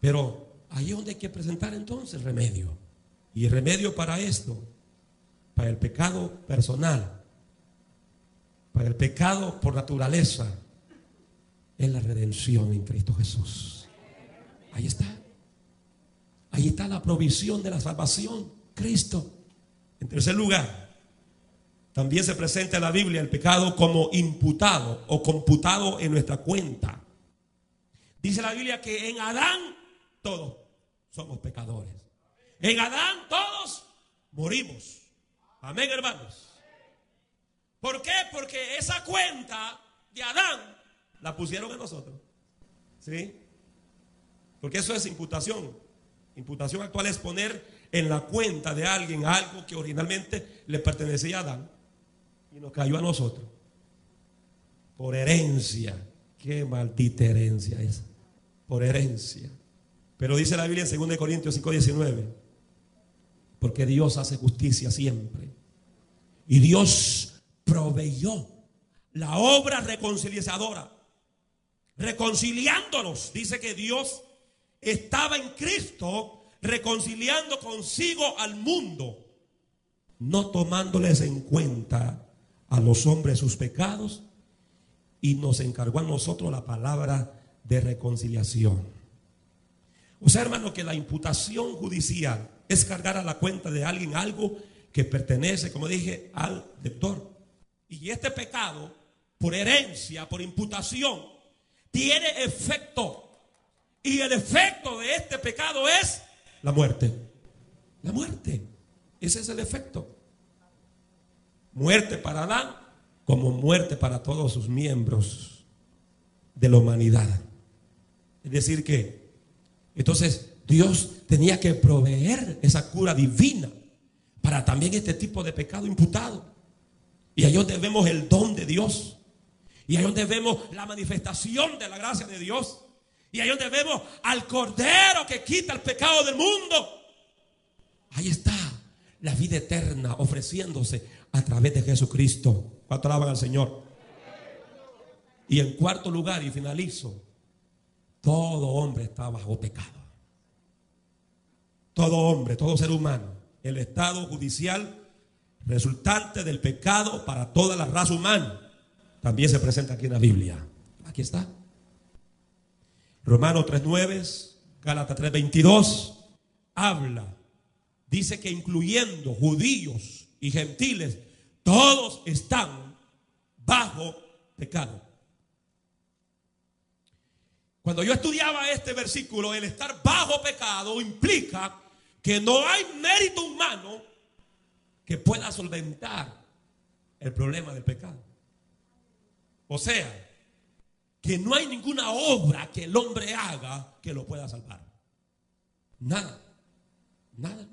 Pero ahí es donde hay que presentar entonces remedio. Y remedio para esto, para el pecado personal, para el pecado por naturaleza es la redención en Cristo Jesús. Ahí está. Ahí está la provisión de la salvación, Cristo. En tercer lugar, también se presenta en la Biblia el pecado como imputado o computado en nuestra cuenta. Dice la Biblia que en Adán todos somos pecadores. En Adán todos morimos. Amén, hermanos. ¿Por qué? Porque esa cuenta de Adán la pusieron a nosotros. ¿Sí? Porque eso es imputación. Imputación actual es poner en la cuenta de alguien algo que originalmente le pertenecía a Adán y nos cayó a nosotros. Por herencia. Qué maldita herencia es. Por herencia. Pero dice la Biblia en 2 Corintios 5, 19. Porque Dios hace justicia siempre. Y Dios proveyó la obra reconciliadora. Reconciliándonos. Dice que Dios estaba en Cristo reconciliando consigo al mundo. No tomándoles en cuenta a los hombres sus pecados. Y nos encargó a nosotros la palabra de reconciliación. O sea, hermano, que la imputación judicial es cargar a la cuenta de alguien algo que pertenece, como dije, al lector. Y este pecado, por herencia, por imputación, tiene efecto. Y el efecto de este pecado es la muerte. La muerte. Ese es el efecto. Muerte para Adán como muerte para todos sus miembros de la humanidad. Es decir que, entonces, Dios tenía que proveer esa cura divina para también este tipo de pecado imputado. Y ahí donde vemos el don de Dios. Y ahí donde vemos la manifestación de la gracia de Dios. Y ahí donde vemos al Cordero que quita el pecado del mundo. Ahí está la vida eterna ofreciéndose a través de Jesucristo. ¿Cuánto alaban al Señor? Y en cuarto lugar, y finalizo, todo hombre está bajo pecado todo hombre, todo ser humano, el estado judicial resultante del pecado para toda la raza humana, también se presenta aquí en la Biblia. Aquí está. Romanos 3.9, Gálatas 3.22, habla, dice que incluyendo judíos y gentiles, todos están bajo pecado. Cuando yo estudiaba este versículo, el estar bajo pecado implica que no hay mérito humano que pueda solventar el problema del pecado. O sea, que no hay ninguna obra que el hombre haga que lo pueda salvar. Nada. Nada.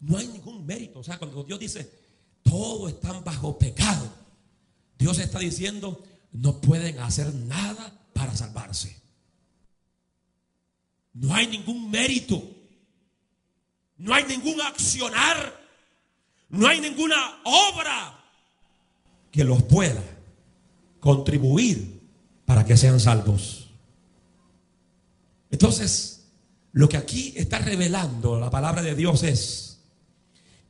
No hay ningún mérito. O sea, cuando Dios dice, todos están bajo pecado, Dios está diciendo, no pueden hacer nada para salvarse. No hay ningún mérito no hay ningún accionar, no hay ninguna obra que los pueda contribuir para que sean salvos. Entonces, lo que aquí está revelando la palabra de Dios es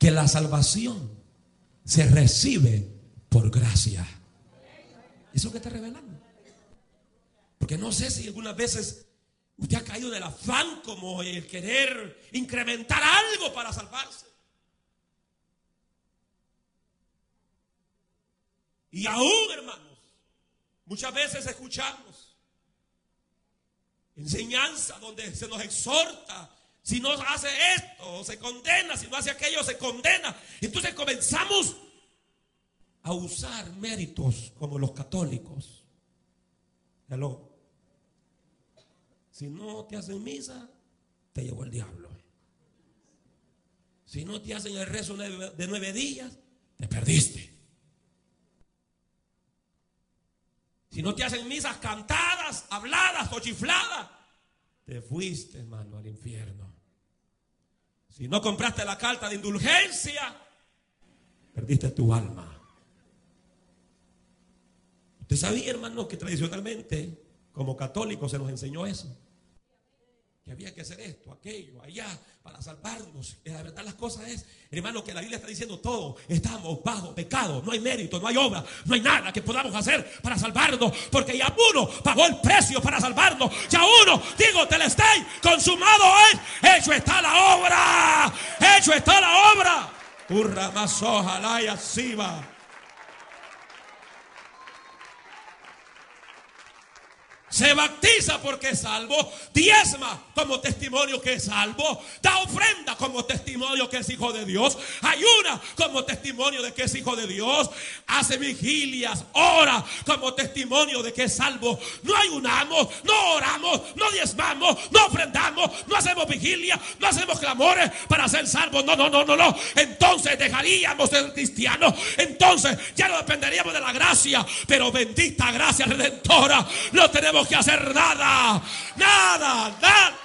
que la salvación se recibe por gracia. Eso que está revelando. Porque no sé si algunas veces Usted ha caído del afán como el querer incrementar algo para salvarse. Y aún, hermanos, muchas veces escuchamos enseñanza donde se nos exhorta. Si no hace esto, se condena. Si no hace aquello, se condena. Entonces comenzamos a usar méritos como los católicos. Hello. Si no te hacen misa, te llevó el diablo. Si no te hacen el rezo de nueve días, te perdiste. Si no te hacen misas cantadas, habladas o chifladas, te fuiste, hermano, al infierno. Si no compraste la carta de indulgencia, perdiste tu alma. Usted sabía, hermano, que tradicionalmente, como católicos, se nos enseñó eso había que hacer esto, aquello, allá, para salvarnos. Y la verdad las cosas es, hermano, que la Biblia está diciendo todo. Estamos bajo pecado, no hay mérito, no hay obra, no hay nada que podamos hacer para salvarnos. Porque ya uno pagó el precio para salvarnos. Ya uno, digo, telestai, consumado es. Hecho está la obra. Hecho está la obra. Urra más ojalá y así va. Se bautiza porque es salvo, diezma como testimonio que es salvo, da ofrenda como testimonio que es hijo de Dios, ayuna como testimonio de que es hijo de Dios, hace vigilias, ora como testimonio de que es salvo. No ayunamos, no oramos, no diezmamos, no ofrendamos, no hacemos vigilia, no hacemos clamores para ser salvos. No, no, no, no, no. Entonces dejaríamos de ser cristianos. Entonces ya no dependeríamos de la gracia, pero bendita gracia redentora. No tenemos que hacer nada. Nada, nada.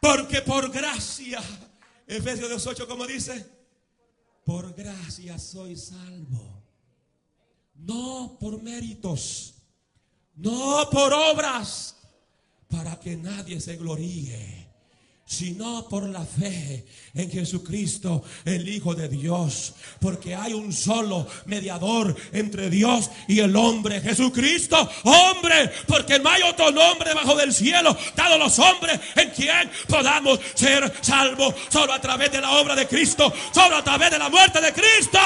Porque por gracia, Efesios 2.8, como dice, por gracia soy salvo. No por méritos, no por obras, para que nadie se gloríe sino por la fe en Jesucristo, el Hijo de Dios. Porque hay un solo mediador entre Dios y el hombre, Jesucristo, hombre, porque no hay otro nombre bajo del cielo dado los hombres en quien podamos ser salvos, solo a través de la obra de Cristo, solo a través de la muerte de Cristo.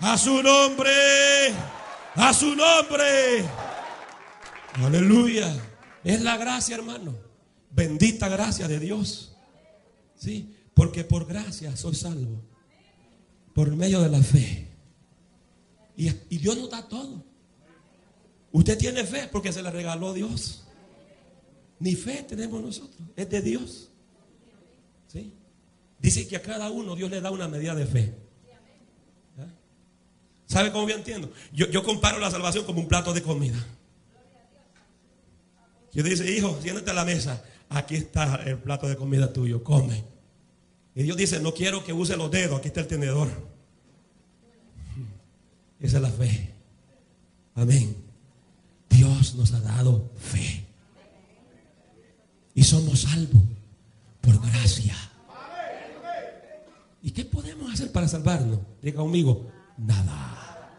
A su nombre, a su nombre. Aleluya. Es la gracia, hermano. Bendita gracia de Dios. Sí, porque por gracia soy salvo. Por medio de la fe. Y, Dios nos da todo. Usted tiene fe porque se la regaló Dios. Ni fe tenemos nosotros, es de Dios. ¿Sí? Dice que a cada uno Dios le da una medida de fe. ¿Ah? ¿Sabe cómo yo entiendo? Yo, yo comparo la salvación como un plato de comida. Yo dice, hijo, siéntate a la mesa aquí está el plato de comida tuyo, come. Y Dios dice, no quiero que use los dedos, aquí está el tenedor. Esa es la fe. Amén. Dios nos ha dado fe. Y somos salvos por gracia. ¿Y qué podemos hacer para salvarnos? Diga conmigo, nada.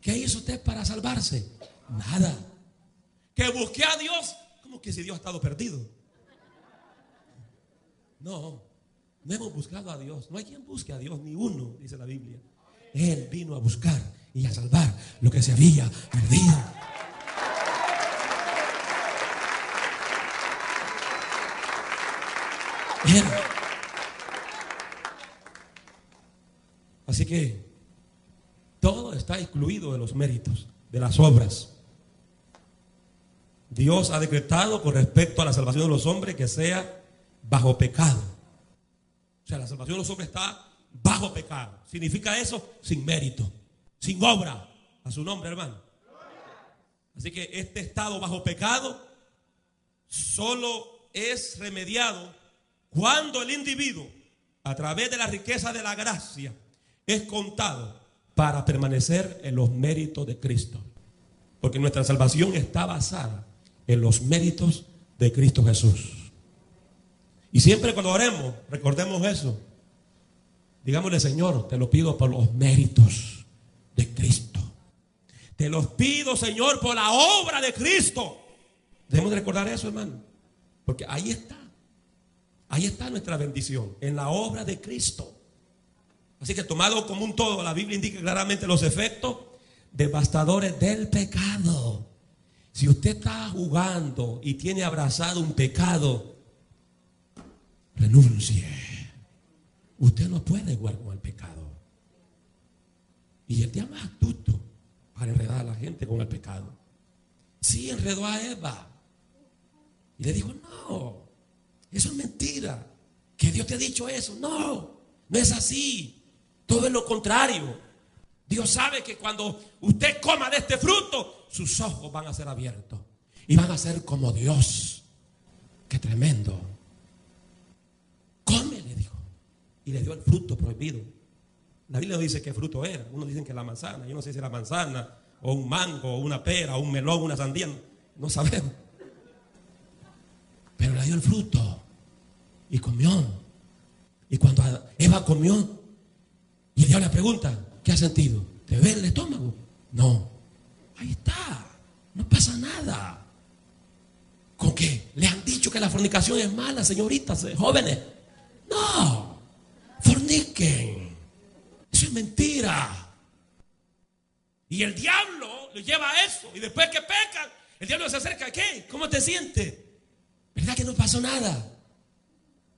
¿Qué hizo usted para salvarse? Nada. Que busque a Dios que si Dios ha estado perdido? No, no hemos buscado a Dios. No hay quien busque a Dios, ni uno, dice la Biblia. Él vino a buscar y a salvar lo que se había perdido. Así que todo está incluido de los méritos, de las obras. Dios ha decretado con respecto a la salvación de los hombres que sea bajo pecado. O sea, la salvación de los hombres está bajo pecado. Significa eso sin mérito, sin obra. A su nombre, hermano. Así que este estado bajo pecado solo es remediado cuando el individuo, a través de la riqueza de la gracia, es contado para permanecer en los méritos de Cristo. Porque nuestra salvación está basada en los méritos de Cristo Jesús. Y siempre cuando oremos, recordemos eso. Digámosle, Señor, te lo pido por los méritos de Cristo. Te los pido, Señor, por la obra de Cristo. Debemos de recordar eso, hermano. Porque ahí está. Ahí está nuestra bendición, en la obra de Cristo. Así que tomado como un todo, la Biblia indica claramente los efectos devastadores del pecado. Si usted está jugando y tiene abrazado un pecado, renuncie. Usted no puede jugar con el pecado. Y el día más astuto para enredar a la gente con el pecado. Sí, enredó a Eva. Y le dijo, no, eso es mentira. Que Dios te ha dicho eso. No, no es así. Todo es lo contrario. Dios sabe que cuando usted coma de este fruto, sus ojos van a ser abiertos. Y van a ser como Dios. Qué tremendo. Come, le dijo. Y le dio el fruto prohibido. La Biblia no dice qué fruto era. Unos dicen que la manzana. Yo no sé si era manzana, o un mango, o una pera, o un melón, una sandía. No sabemos. Pero le dio el fruto. Y comió. Y cuando Eva comió, y Dios le pregunta, ¿Qué ha sentido? ¿Te ve el estómago? No. Ahí está. No pasa nada. ¿Con qué? Le han dicho que la fornicación es mala, señoritas, eh, jóvenes. No, forniquen. Eso es mentira. Y el diablo lo lleva a eso. Y después que pecan, el diablo se acerca. ¿Qué? ¿Cómo te sientes? ¿Verdad que no pasó nada?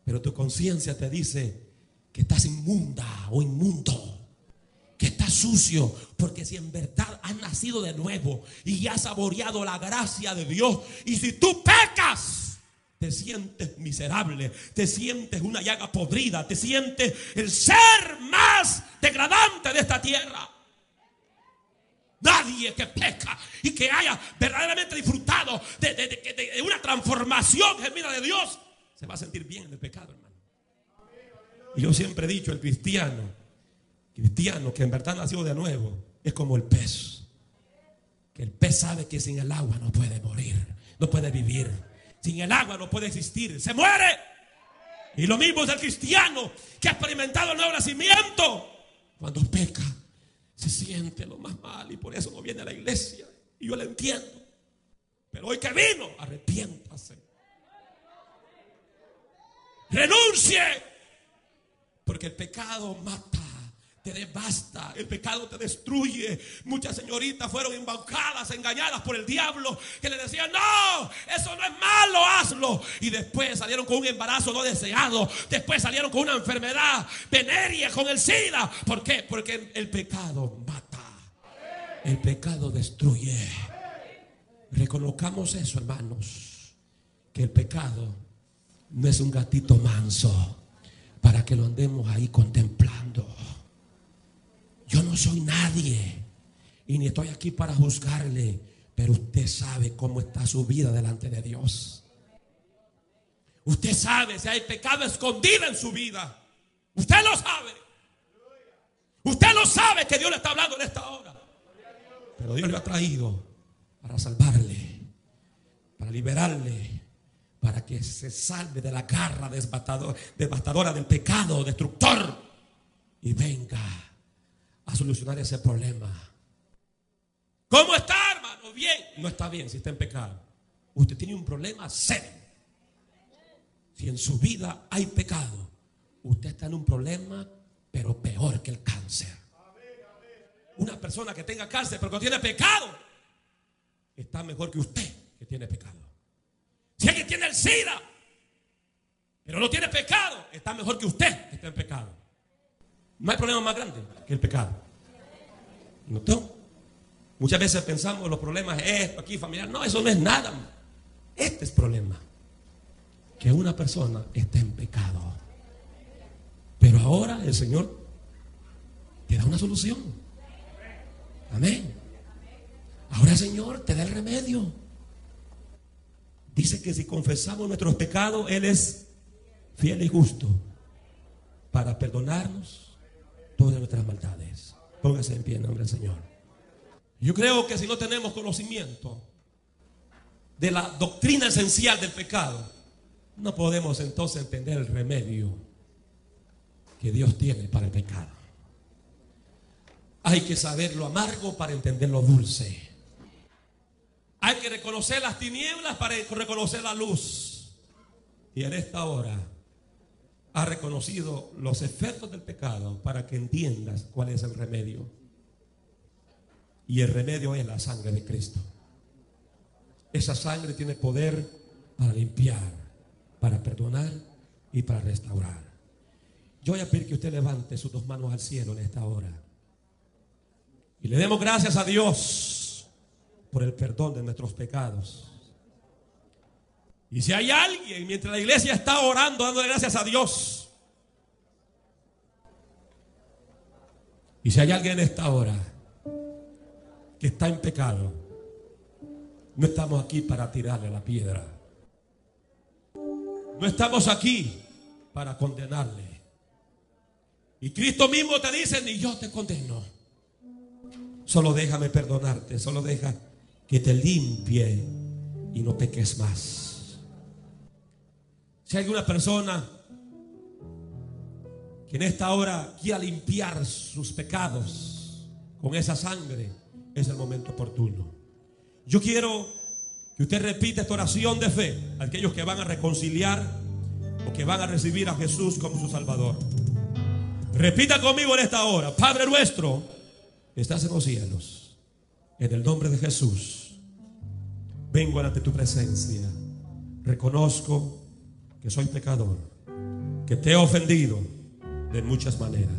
Pero tu conciencia te dice que estás inmunda o inmundo. Que estás sucio. Porque si en verdad has nacido de nuevo y has saboreado la gracia de Dios. Y si tú pecas, te sientes miserable, te sientes una llaga podrida, te sientes el ser más degradante de esta tierra. Nadie que peca y que haya verdaderamente disfrutado de, una transformación gemida de Dios se va a sentir bien en el pecado, hermano. Y yo siempre he dicho, el cristiano, cristiano que en verdad nació de nuevo, es como el pez. Que el pez sabe que sin el agua no puede morir, no puede vivir. Sin el agua no puede existir, se muere. Y lo mismo es el cristiano que ha experimentado el nuevo nacimiento. Cuando peca, se siente lo más mal y por eso no viene a la iglesia. Y yo le entiendo. Pero hoy que vino, arrepiéntase. Renuncie. Porque el pecado mata te devasta, el pecado te destruye. Muchas señoritas fueron embaucadas, engañadas por el diablo, que le decían, no, eso no es malo, hazlo. Y después salieron con un embarazo no deseado, después salieron con una enfermedad venérea, con el SIDA. ¿Por qué? Porque el pecado mata, el pecado destruye. Reconozcamos eso, hermanos, que el pecado no es un gatito manso para que lo andemos ahí contemplando. Yo no soy nadie y ni estoy aquí para juzgarle, pero usted sabe cómo está su vida delante de Dios. Usted sabe si hay pecado escondido en su vida. Usted lo sabe. Usted lo sabe que Dios le está hablando en esta hora. Pero Dios le ha traído para salvarle, para liberarle, para que se salve de la garra devastadora del pecado destructor y venga a solucionar ese problema. ¿Cómo está, hermano? Bien. No está bien si está en pecado. Usted tiene un problema serio. Si en su vida hay pecado, usted está en un problema, pero peor que el cáncer. Una persona que tenga cáncer pero que tiene pecado, está mejor que usted que tiene pecado. Si alguien tiene el SIDA, pero no tiene pecado, está mejor que usted que está en pecado. No hay problema más grande que el pecado. ¿No Muchas veces pensamos los problemas esto aquí familiar. No, eso no es nada. Este es problema. Que una persona esté en pecado. Pero ahora el Señor te da una solución. Amén. Ahora el Señor te da el remedio. Dice que si confesamos nuestros pecados, Él es fiel y justo para perdonarnos todas nuestras maldades. Póngase en pie en nombre del Señor. Yo creo que si no tenemos conocimiento de la doctrina esencial del pecado, no podemos entonces entender el remedio que Dios tiene para el pecado. Hay que saber lo amargo para entender lo dulce. Hay que reconocer las tinieblas para reconocer la luz. Y en esta hora ha reconocido los efectos del pecado para que entiendas cuál es el remedio. Y el remedio es la sangre de Cristo. Esa sangre tiene poder para limpiar, para perdonar y para restaurar. Yo voy a pedir que usted levante sus dos manos al cielo en esta hora. Y le demos gracias a Dios por el perdón de nuestros pecados. Y si hay alguien mientras la iglesia está orando, dándole gracias a Dios. Y si hay alguien en esta hora que está en pecado, no estamos aquí para tirarle la piedra. No estamos aquí para condenarle. Y Cristo mismo te dice, ni yo te condeno. Solo déjame perdonarte, solo deja que te limpie y no peques más. Si hay una persona que en esta hora quiera limpiar sus pecados con esa sangre, es el momento oportuno. Yo quiero que usted repita esta oración de fe. Aquellos que van a reconciliar o que van a recibir a Jesús como su Salvador. Repita conmigo en esta hora, Padre nuestro, estás en los cielos, en el nombre de Jesús, vengo ante tu presencia, reconozco que soy pecador, que te he ofendido de muchas maneras.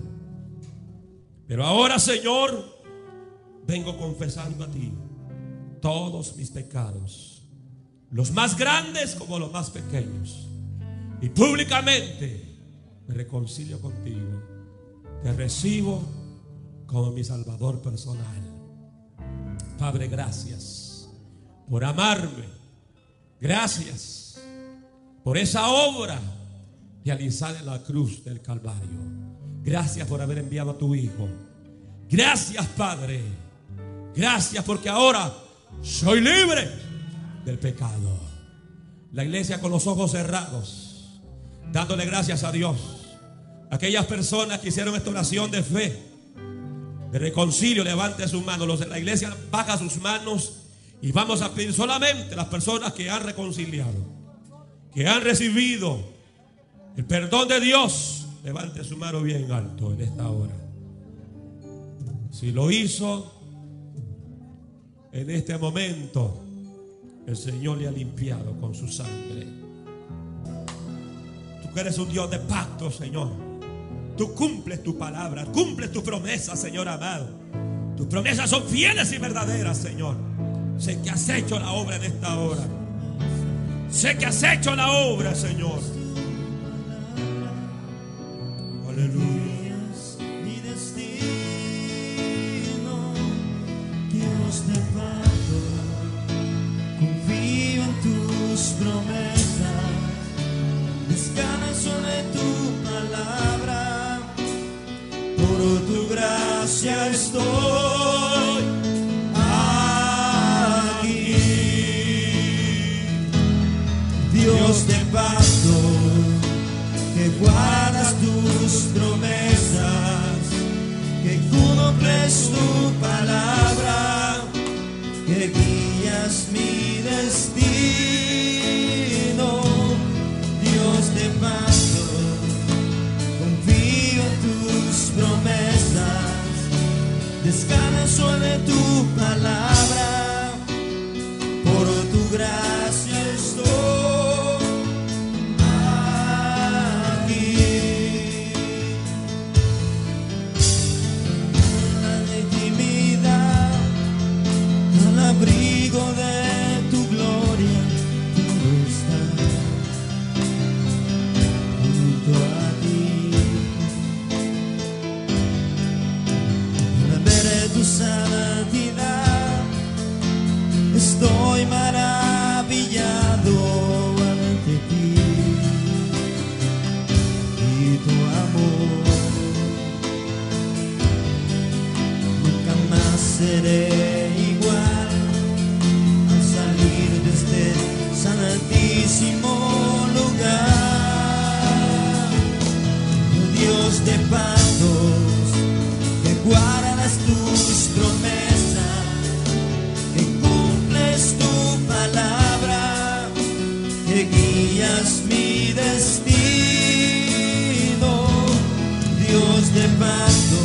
Pero ahora, Señor, vengo confesando a ti todos mis pecados, los más grandes como los más pequeños. Y públicamente me reconcilio contigo. Te recibo como mi Salvador personal. Padre, gracias por amarme. Gracias por esa obra realizada en la cruz del Calvario. Gracias por haber enviado a tu Hijo. Gracias, Padre. Gracias porque ahora soy libre del pecado. La iglesia con los ojos cerrados, dándole gracias a Dios. Aquellas personas que hicieron esta oración de fe, de reconcilio, levante sus manos. Los de la iglesia baja sus manos y vamos a pedir solamente las personas que han reconciliado, que han recibido el perdón de Dios. Levante su mano bien alto en esta hora. Si lo hizo en este momento, el Señor le ha limpiado con su sangre. Tú eres un Dios de pacto, Señor. Tú cumples tu palabra, cumples tu promesa, Señor amado. Tus promesas son fieles y verdaderas, Señor. Sé que has hecho la obra en esta hora. Sé que has hecho la obra, Señor. Aleluya.
mi destino, Dios de pacto, confío en tus promesas, descanso de tu palabra, por tu gracia estoy Que guardas tus promesas, que cumples tu palabra, que guías mi destino, Dios de pacto, confío en tus promesas, descanso de tu palabra, por tu gracia seré igual al salir de este santísimo lugar. Dios de pactos, que guardas tus promesas, que cumples tu palabra, que guías mi destino, Dios de pacto,